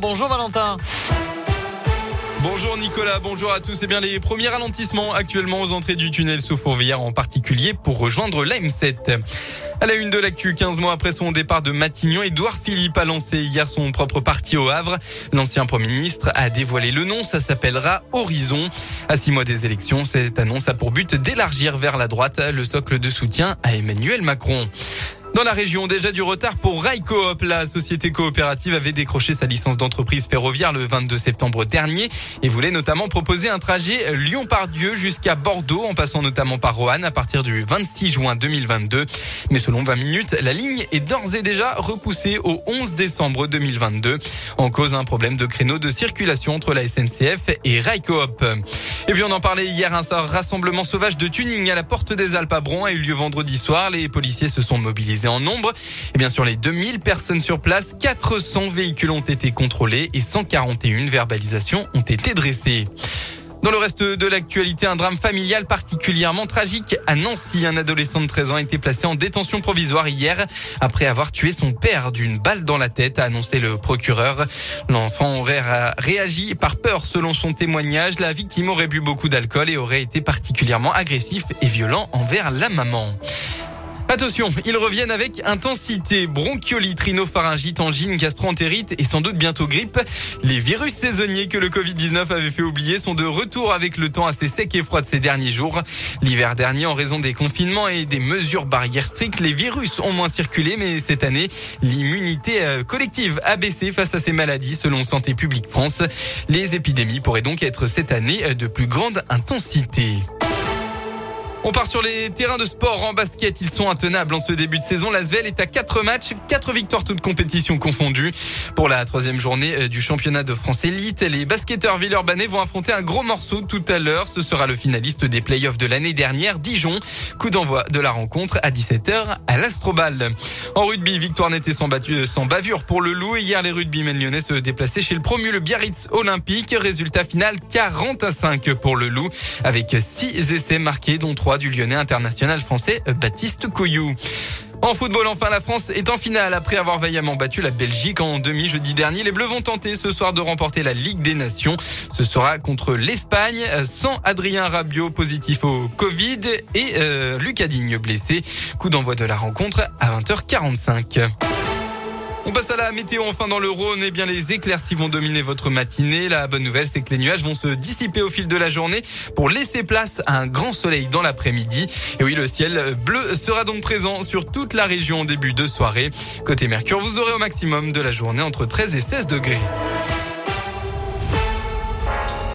Bonjour Valentin. Bonjour Nicolas, bonjour à tous. Et eh bien les premiers ralentissements actuellement aux entrées du tunnel sous Fourvière en particulier pour rejoindre la M7. À la une de l'actu, 15 mois après son départ de Matignon, Édouard Philippe a lancé hier son propre parti au Havre. L'ancien Premier ministre a dévoilé le nom, ça s'appellera Horizon. À six mois des élections, cette annonce a pour but d'élargir vers la droite le socle de soutien à Emmanuel Macron. Dans la région, déjà du retard pour Railcoop. La société coopérative avait décroché sa licence d'entreprise ferroviaire le 22 septembre dernier et voulait notamment proposer un trajet Lyon-Pardieu jusqu'à Bordeaux en passant notamment par Roanne à partir du 26 juin 2022. Mais selon 20 minutes, la ligne est d'ores et déjà repoussée au 11 décembre 2022 en cause un problème de créneau de circulation entre la SNCF et Railcoop. Et puis on en parlait hier, un rassemblement sauvage de tuning à la porte des Alpes à Bron a eu lieu vendredi soir. Les policiers se sont mobilisés en nombre. Et bien sur les 2000 personnes sur place, 400 véhicules ont été contrôlés et 141 verbalisations ont été dressées. Dans le reste de l'actualité, un drame familial particulièrement tragique à Nancy. Un adolescent de 13 ans a été placé en détention provisoire hier après avoir tué son père d'une balle dans la tête, a annoncé le procureur. L'enfant aurait réagi par peur selon son témoignage. La victime aurait bu beaucoup d'alcool et aurait été particulièrement agressif et violent envers la maman. Attention, ils reviennent avec intensité, bronchiolite, rhinopharyngite, angine, gastroentérite et sans doute bientôt grippe. Les virus saisonniers que le Covid-19 avait fait oublier sont de retour avec le temps assez sec et froid de ces derniers jours. L'hiver dernier, en raison des confinements et des mesures barrières strictes, les virus ont moins circulé, mais cette année, l'immunité euh, collective a baissé face à ces maladies, selon Santé publique France. Les épidémies pourraient donc être cette année de plus grande intensité. On part sur les terrains de sport en basket. Ils sont intenables en ce début de saison. L'Asvel est à 4 matchs, 4 victoires toutes compétitions confondues. Pour la troisième journée euh, du championnat de France élite, les basketteurs Villeurbanais vont affronter un gros morceau tout à l'heure. Ce sera le finaliste des playoffs de l'année dernière, Dijon. Coup d'envoi de la rencontre à 17h à l'Astrobal. En rugby, victoire sans, euh, sans bavure pour le Loup. Hier, les rugbymen lyonnais se déplaçaient chez le promu le Biarritz Olympique. Résultat final 40 à 5 pour le Loup avec 6 essais marqués dont 3 du Lyonnais international français Baptiste Couillou. En football, enfin, la France est en finale après avoir vaillamment battu la Belgique en demi jeudi dernier. Les Bleus vont tenter ce soir de remporter la Ligue des Nations. Ce sera contre l'Espagne sans Adrien Rabiot positif au Covid et euh, Lucas Digne blessé. Coup d'envoi de la rencontre à 20h45. On passe à la météo enfin dans le Rhône. Eh bien, les éclaircies vont dominer votre matinée. La bonne nouvelle, c'est que les nuages vont se dissiper au fil de la journée pour laisser place à un grand soleil dans l'après-midi. Et oui, le ciel bleu sera donc présent sur toute la région en début de soirée. Côté Mercure, vous aurez au maximum de la journée entre 13 et 16 degrés.